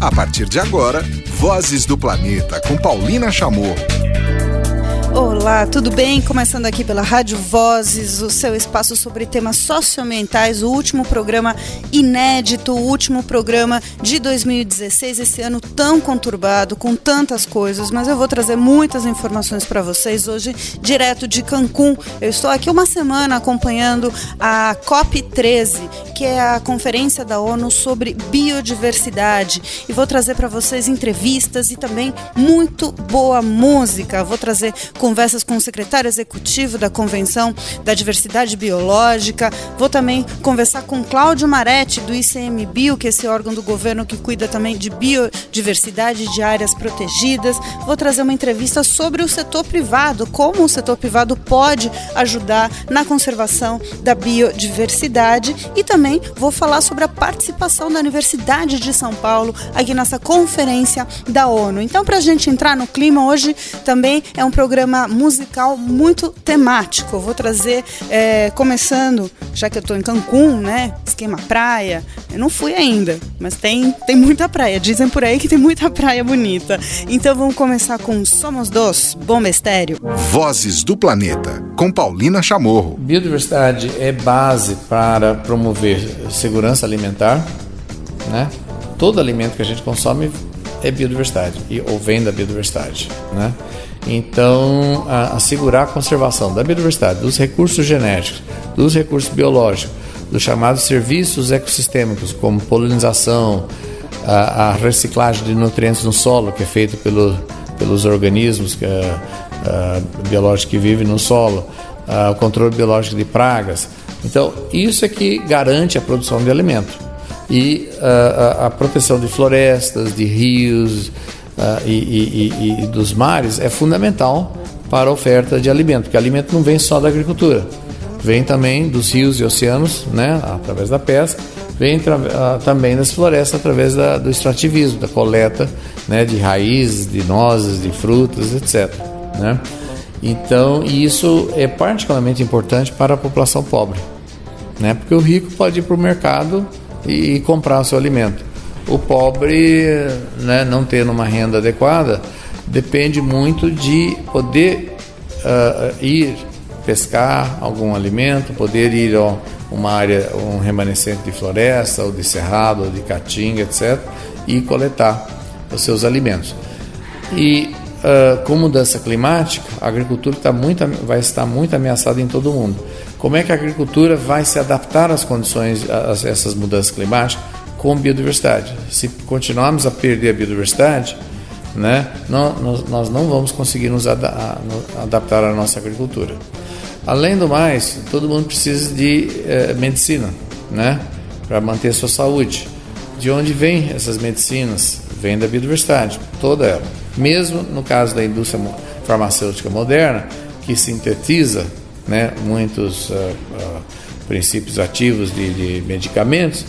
A partir de agora, Vozes do Planeta com Paulina Chamorro. Olá, tudo bem? Começando aqui pela Rádio Vozes, o seu espaço sobre temas socioambientais, o último programa inédito, o último programa de 2016, esse ano tão conturbado, com tantas coisas, mas eu vou trazer muitas informações para vocês hoje, direto de Cancún. Eu estou aqui uma semana acompanhando a COP13, que é a conferência da ONU sobre biodiversidade, e vou trazer para vocês entrevistas e também muito boa música. Vou trazer conversas com o secretário executivo da Convenção da Diversidade Biológica. Vou também conversar com Cláudio Maretti, do ICMBio, que é esse órgão do governo que cuida também de biodiversidade de áreas protegidas. Vou trazer uma entrevista sobre o setor privado, como o setor privado pode ajudar na conservação da biodiversidade e também vou falar sobre a participação da Universidade de São Paulo aqui nessa conferência da ONU. Então, para a gente entrar no clima, hoje também é um programa programa musical muito temático. Eu vou trazer, é, começando, já que eu estou em Cancún, né? Esquema praia. Eu não fui ainda, mas tem, tem muita praia. Dizem por aí que tem muita praia bonita. Então vamos começar com Somos Dos, Bomba Estéreo. Vozes do Planeta, com Paulina Chamorro. Biodiversidade é base para promover segurança alimentar, né? Todo alimento que a gente consome é biodiversidade, ou vem da biodiversidade, né? Então, a, assegurar a conservação da biodiversidade, dos recursos genéticos, dos recursos biológicos, dos chamados serviços ecossistêmicos, como polinização, a, a reciclagem de nutrientes no solo, que é feito pelo, pelos organismos que, a, biológicos que vivem no solo, o controle biológico de pragas. Então, isso é que garante a produção de alimento. E a proteção de florestas, de rios, e, e, e, dos mares é fundamental para a oferta de alimento, porque alimento não vem só da agricultura, vem também dos rios e oceanos, né, através da pesca, vem uh, também das florestas através da, do extrativismo, da coleta né, de raízes, de nozes, de frutas, etc. Né? Então, isso é particularmente importante para a população pobre, né? porque o rico pode ir para o mercado e, e comprar o seu alimento o pobre, né, não tendo uma renda adequada, depende muito de poder uh, ir pescar algum alimento, poder ir a uma área, um remanescente de floresta, ou de cerrado, ou de caatinga, etc., e coletar os seus alimentos. E uh, com mudança climática, a agricultura tá muito, vai estar muito ameaçada em todo o mundo. Como é que a agricultura vai se adaptar às condições, a, a essas mudanças climáticas? Com biodiversidade. Se continuarmos a perder a biodiversidade, né, nós, nós não vamos conseguir nos adaptar à nossa agricultura. Além do mais, todo mundo precisa de eh, medicina, né, para manter sua saúde. De onde vêm essas medicinas? Vem da biodiversidade, toda ela. Mesmo no caso da indústria farmacêutica moderna, que sintetiza né, muitos uh, uh, princípios ativos de, de medicamentos,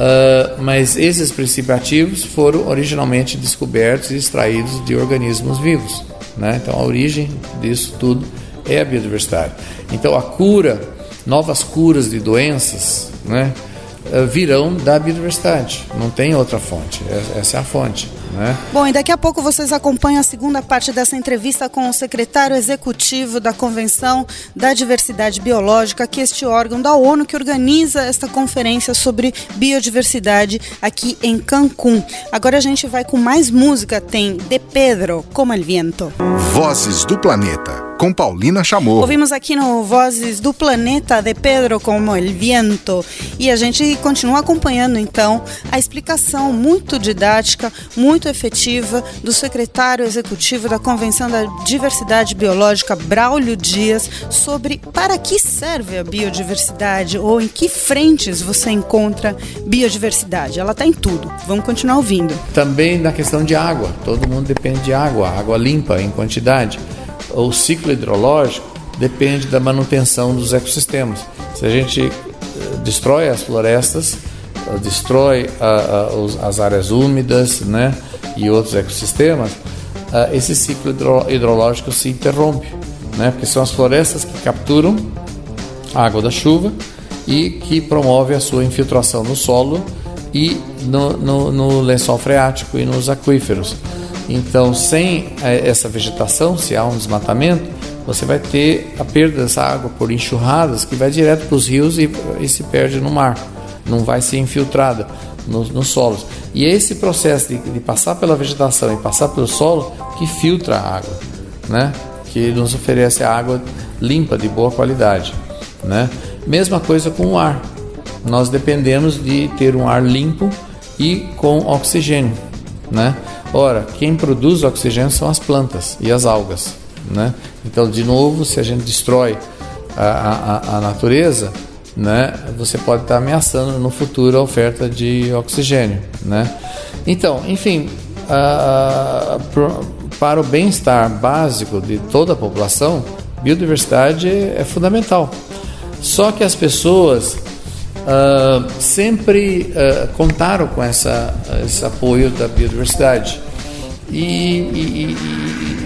Uh, mas esses princípios ativos foram originalmente descobertos e extraídos de organismos vivos. Né? Então, a origem disso tudo é a biodiversidade. Então, a cura, novas curas de doenças, né, uh, virão da biodiversidade. Não tem outra fonte. Essa é a fonte. Né? Bom, e daqui a pouco vocês acompanham a segunda parte dessa entrevista com o secretário executivo da Convenção da Diversidade Biológica, que é este órgão da ONU que organiza esta conferência sobre biodiversidade aqui em Cancún. Agora a gente vai com mais música, tem De Pedro, Como el Viento. Vozes do Planeta com Paulina Chamou. Ouvimos aqui no Vozes do Planeta de Pedro como El Viento e a gente continua acompanhando então a explicação muito didática, muito efetiva do secretário executivo da Convenção da Diversidade Biológica, Braulio Dias, sobre para que serve a biodiversidade ou em que frentes você encontra biodiversidade. Ela está em tudo. Vamos continuar ouvindo. Também na questão de água. Todo mundo depende de água, água limpa em quantidade o ciclo hidrológico depende da manutenção dos ecossistemas. Se a gente eh, destrói as florestas, eh, destrói as áreas úmidas né, e outros ecossistemas, eh, esse ciclo hidrológico se interrompe, né, porque são as florestas que capturam a água da chuva e que promove a sua infiltração no solo e no, no, no lençol freático e nos aquíferos. Então, sem eh, essa vegetação, se há um desmatamento, você vai ter a perda dessa água por enxurradas que vai direto para os rios e, e, se perde no mar, não vai ser infiltrada nos, nos solos. E é esse processo de, de, passar pela vegetação e passar pelo solo que filtra a água, né? que nos oferece água limpa, de boa qualidade. Né? Mesma coisa com o ar. Nós dependemos de ter um ar limpo e com oxigênio. Né? Ora, quem produz oxigênio são as plantas e as algas. Né? Então, de novo, se a gente destrói a, a, a natureza, né, você pode estar ameaçando no futuro a oferta de oxigênio. Né? Então, enfim, para o bem-estar básico de toda a população, biodiversidade é fundamental. Só que as pessoas uh, sempre uh, contaram com essa, esse apoio da biodiversidade e, e,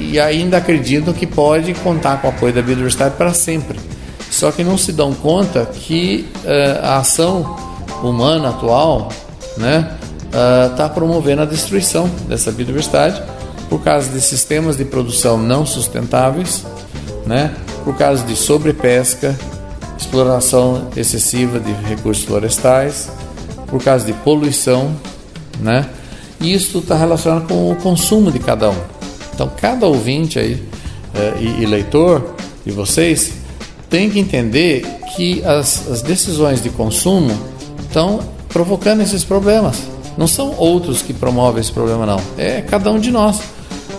e, e ainda acreditam que pode contar com o apoio da biodiversidade para sempre. Só que não se dão conta que uh, a ação humana atual né, está promovendo a destruição dessa biodiversidade por causa de sistemas de produção não sustentáveis, né, por causa de sobrepesca, exploração excessiva de recursos florestais, por causa de poluição, né? E isso está relacionado com o consumo de cada um. Então, cada ouvinte aí eh, e, e, leitor de vocês tem que entender que as, as decisões de consumo estão provocando esses problemas. Não são outros que promovem esse problema, não. É cada um de nós,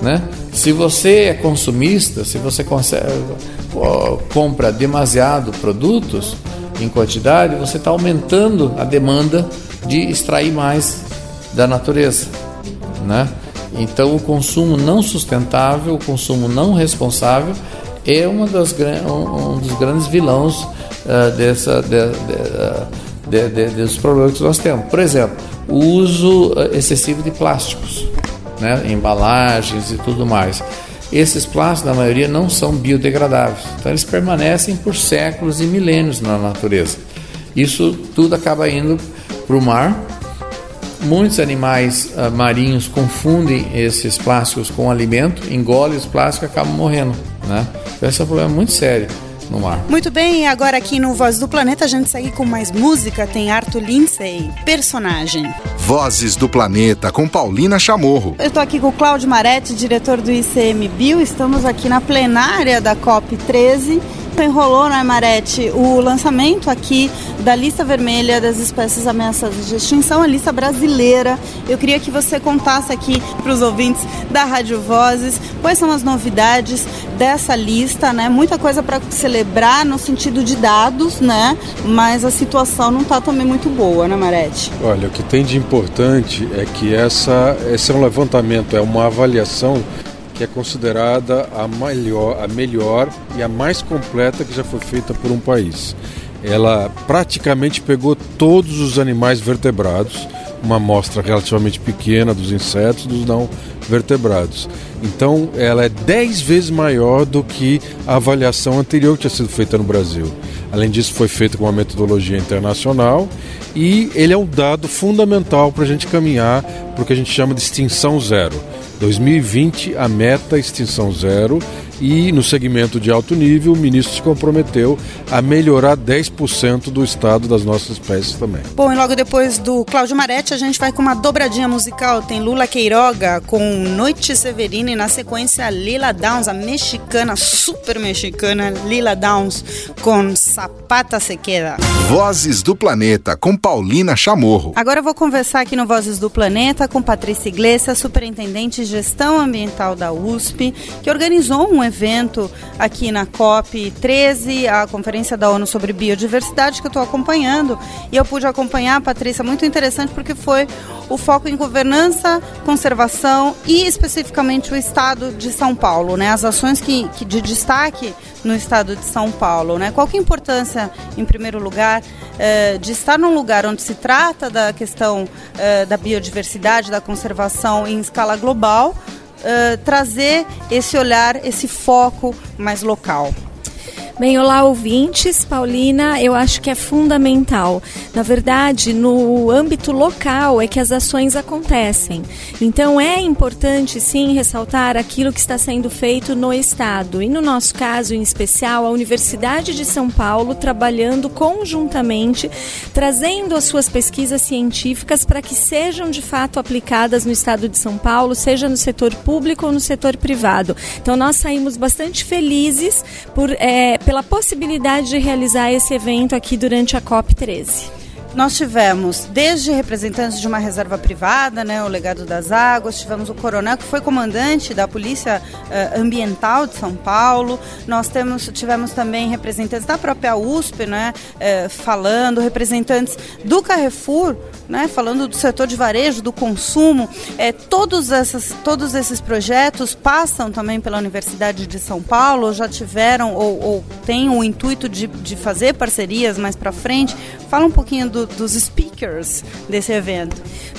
né? Se você é consumista, se você consegue, compra demasiado produtos em quantidade, você está aumentando a demanda de extrair mais da natureza, né? Então o consumo não sustentável, o consumo não responsável é uma das, um dos grandes vilões uh, dessa, de, de, de, problemas que nós temos. Por exemplo, o uso excessivo de plásticos, né? embalagens e tudo mais. Esses plásticos, na maioria, não são biodegradáveis. Então, eles permanecem por séculos e milênios na natureza. Isso tudo acaba indo para o mar. Muitos animais uh, marinhos confundem esses plásticos com alimento, engolem os plásticos e acabam morrendo. Né? Esse é um problema muito sério no mar. Muito bem, agora aqui no Voz do Planeta a gente segue com mais música. Tem Arthur Lindsay, personagem. Vozes do Planeta com Paulina Chamorro. Eu estou aqui com o Cláudio Maretti, diretor do ICMBio. Estamos aqui na plenária da COP 13 enrolou, né, Marete, o lançamento aqui da lista vermelha das espécies ameaçadas de extinção, a lista brasileira. Eu queria que você contasse aqui para os ouvintes da Rádio Vozes quais são as novidades dessa lista, né? Muita coisa para celebrar no sentido de dados, né? Mas a situação não está também muito boa, né, Marete? Olha, o que tem de importante é que essa, esse é um levantamento, é uma avaliação que é considerada a melhor, a melhor e a mais completa que já foi feita por um país. Ela praticamente pegou todos os animais vertebrados, uma amostra relativamente pequena dos insetos, dos não vertebrados. Então, ela é 10 vezes maior do que a avaliação anterior que tinha sido feita no Brasil. Além disso, foi feita com uma metodologia internacional e ele é um dado fundamental para a gente caminhar para o que a gente chama de extinção zero. 2020 a meta extinção zero e no segmento de alto nível o ministro se comprometeu a melhorar 10% do estado das nossas espécies também. Bom, e logo depois do Cláudio Maretti a gente vai com uma dobradinha musical, tem Lula Queiroga com Noite Severina e na sequência Lila Downs, a mexicana, super mexicana Lila Downs com Sapata Sequeda. Vozes do Planeta com Paulina Chamorro. Agora eu vou conversar aqui no Vozes do Planeta com Patrícia Iglesias, superintendente de gestão ambiental da USP, que organizou um evento aqui na COP 13, a Conferência da ONU sobre Biodiversidade, que eu estou acompanhando. E eu pude acompanhar, Patrícia, muito interessante, porque foi o foco em governança, conservação e especificamente o estado de São Paulo, né? As ações que, que de destaque no estado de São Paulo, né? Qual que é a importância, em primeiro lugar, eh, de estar num lugar onde se trata da questão eh, da biodiversidade, da conservação em escala global, uh, trazer esse olhar, esse foco mais local. Bem, olá ouvintes. Paulina, eu acho que é fundamental. Na verdade, no âmbito local é que as ações acontecem. Então é importante sim ressaltar aquilo que está sendo feito no estado. E no nosso caso em especial, a Universidade de São Paulo trabalhando conjuntamente, trazendo as suas pesquisas científicas para que sejam de fato aplicadas no estado de São Paulo, seja no setor público ou no setor privado. Então nós saímos bastante felizes por é, pela possibilidade de realizar esse evento aqui durante a COP13 nós tivemos desde representantes de uma reserva privada, né, o legado das águas, tivemos o coronel que foi comandante da Polícia uh, Ambiental de São Paulo, nós temos, tivemos também representantes da própria USP, né, uh, falando, representantes do Carrefour, né, falando do setor de varejo, do consumo, é, todos, essas, todos esses projetos passam também pela Universidade de São Paulo, já tiveram ou, ou têm o intuito de, de fazer parcerias mais para frente. Fala um pouquinho do, dos speakers desse evento.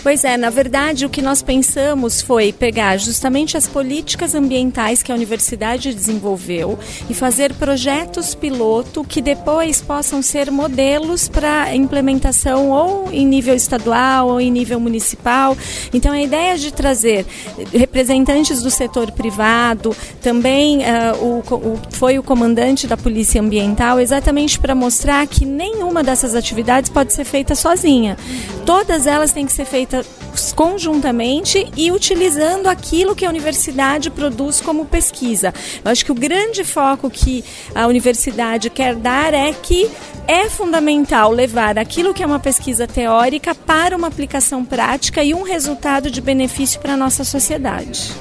Pois é, na verdade o que nós pensamos foi pegar justamente as políticas ambientais que a universidade desenvolveu e fazer projetos piloto que depois possam ser modelos para implementação ou em nível estadual ou em nível municipal. Então, a ideia de trazer representantes do setor privado, também uh, o, o, foi o comandante da Polícia Ambiental, exatamente para mostrar que nenhuma dessas atividades pode ser feita sozinha. Todas elas têm que ser feitas conjuntamente e utilizando aquilo que a universidade produz como pesquisa. Eu acho que o grande foco que a universidade quer dar é que é fundamental levar aquilo que é uma pesquisa teórica para uma aplicação prática e um resultado de benefício para a nossa sociedade.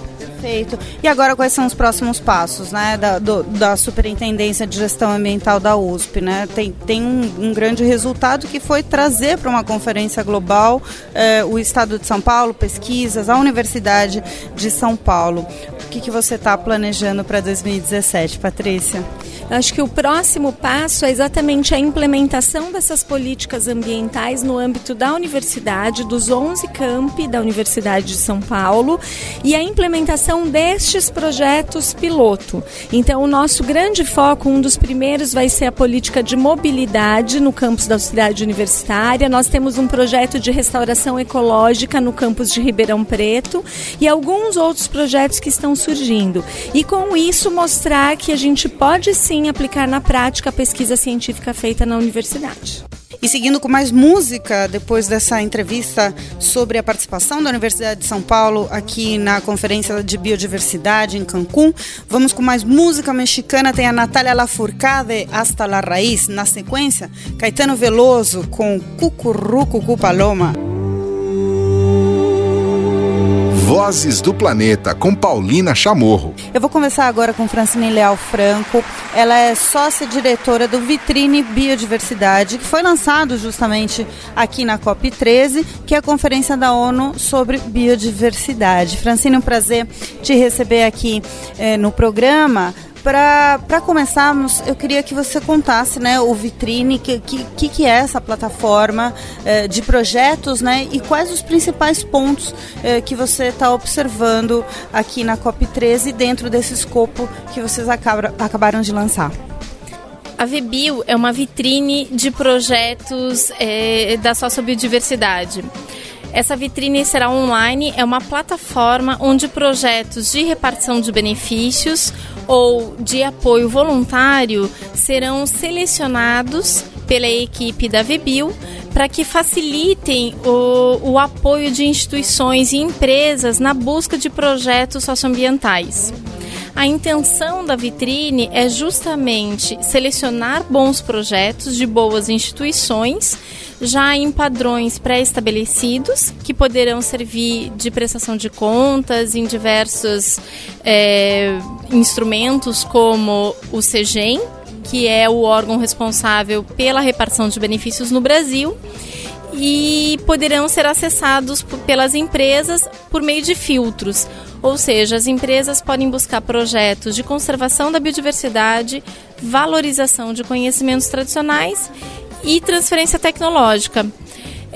Perfeito. E agora quais são os próximos passos né, da, do, da Superintendência de Gestão Ambiental da USP? Né? Tem, tem um, um grande resultado que foi trazer para uma conferência global eh, o Estado de São Paulo, pesquisas, a Universidade de São Paulo. O que, que você está planejando para 2017, Patrícia? Acho que o próximo passo é exatamente a implementação dessas políticas ambientais no âmbito da universidade, dos 11 campi da Universidade de São Paulo, e a implementação destes projetos piloto. Então, o nosso grande foco, um dos primeiros, vai ser a política de mobilidade no campus da cidade universitária. Nós temos um projeto de restauração ecológica no campus de Ribeirão Preto e alguns outros projetos que estão surgindo. E com isso, mostrar que a gente pode sim aplicar na prática a pesquisa científica feita na universidade. E seguindo com mais música, depois dessa entrevista sobre a participação da Universidade de São Paulo aqui na Conferência de Biodiversidade em Cancún, vamos com mais música mexicana. Tem a Natália Lafourcade, Hasta la Raiz. Na sequência, Caetano Veloso com Cucurrucucu Paloma. Vozes do Planeta, com Paulina Chamorro. Eu vou começar agora com Francine Leal Franco. Ela é sócia-diretora do Vitrine Biodiversidade, que foi lançado justamente aqui na COP13, que é a Conferência da ONU sobre Biodiversidade. Francine, um prazer te receber aqui eh, no programa para começarmos, eu queria que você contasse, né, o Vitrine, que que, que é essa plataforma eh, de projetos, né, e quais os principais pontos eh, que você está observando aqui na COP13 dentro desse escopo que vocês acabam, acabaram de lançar. A VBio é uma vitrine de projetos é, da sociobiodiversidade. Essa vitrine será online, é uma plataforma onde projetos de repartição de benefícios ou de apoio voluntário serão selecionados pela equipe da VBIL para que facilitem o, o apoio de instituições e empresas na busca de projetos socioambientais. A intenção da vitrine é justamente selecionar bons projetos de boas instituições, já em padrões pré-estabelecidos, que poderão servir de prestação de contas em diversos é, instrumentos, como o CEGEM, que é o órgão responsável pela repartição de benefícios no Brasil, e poderão ser acessados pelas empresas por meio de filtros. Ou seja, as empresas podem buscar projetos de conservação da biodiversidade, valorização de conhecimentos tradicionais e transferência tecnológica.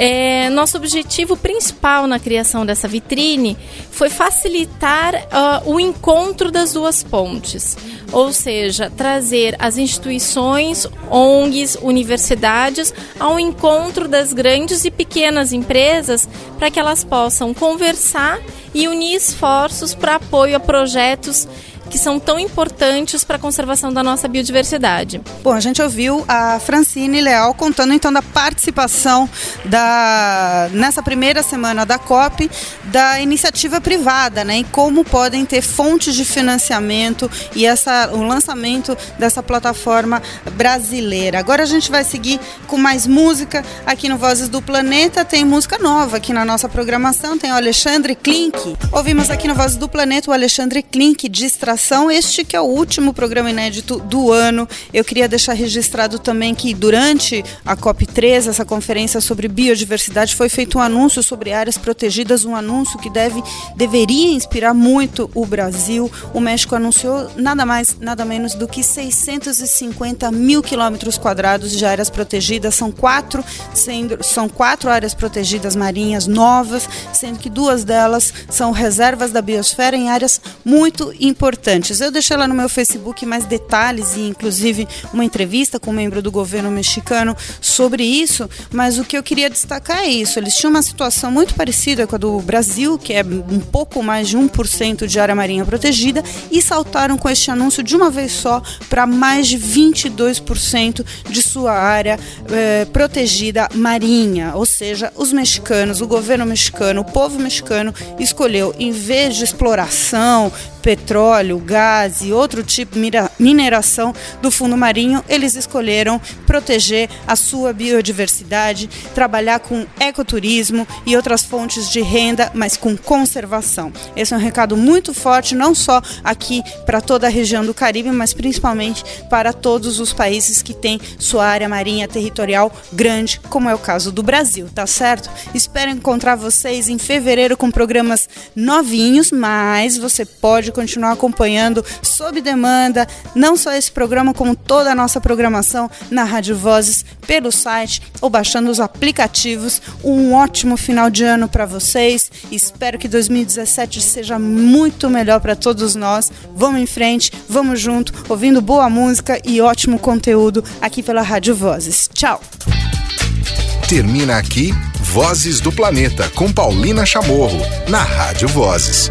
É, nosso objetivo principal na criação dessa vitrine foi facilitar uh, o encontro das duas pontes, ou seja, trazer as instituições, ONGs, universidades ao encontro das grandes e pequenas empresas para que elas possam conversar e unir esforços para apoio a projetos que são tão importantes para a conservação da nossa biodiversidade. Bom, a gente ouviu a Francine Leal contando então da participação da nessa primeira semana da COP da iniciativa privada, né, e como podem ter fontes de financiamento e essa o lançamento dessa plataforma brasileira. Agora a gente vai seguir com mais música aqui no Vozes do Planeta. Tem música nova aqui na nossa programação. Tem o Alexandre Klink. Ouvimos aqui no Vozes do Planeta o Alexandre Klink, Distração este que é o último programa inédito do ano. Eu queria deixar registrado também que durante a COP3, essa conferência sobre biodiversidade, foi feito um anúncio sobre áreas protegidas, um anúncio que deve deveria inspirar muito o Brasil. O México anunciou nada mais, nada menos do que 650 mil quilômetros quadrados de áreas protegidas. São quatro, sendo, são quatro áreas protegidas marinhas novas, sendo que duas delas são reservas da biosfera em áreas muito importantes importantes. Eu deixei lá no meu Facebook mais detalhes e inclusive uma entrevista com um membro do governo mexicano sobre isso, mas o que eu queria destacar é isso. Eles tinham uma situação muito parecida com a do Brasil, que é um pouco mais de 1% de área marinha protegida, e saltaram com este anúncio de uma vez só para mais de 22% de sua área eh, protegida marinha. Ou seja, os mexicanos, o governo mexicano, o povo mexicano escolheu, em vez de exploração, petróleo, gás e outro tipo de mineração do fundo marinho, eles escolheram proteger a sua biodiversidade, trabalhar com ecoturismo e outras fontes de renda, mas com conservação. Esse é um recado muito forte, não só aqui para toda a região do Caribe, mas principalmente para todos os países que têm sua área marinha territorial grande, como é o caso do Brasil, tá certo? Espero encontrar vocês em fevereiro com programas novinhos, mas você pode continuar acompanhando acompanhando sob demanda, não só esse programa, como toda a nossa programação na Rádio Vozes, pelo site ou baixando os aplicativos. Um ótimo final de ano para vocês. Espero que 2017 seja muito melhor para todos nós. Vamos em frente, vamos junto, ouvindo boa música e ótimo conteúdo aqui pela Rádio Vozes. Tchau! Termina aqui Vozes do Planeta com Paulina Chamorro, na Rádio Vozes.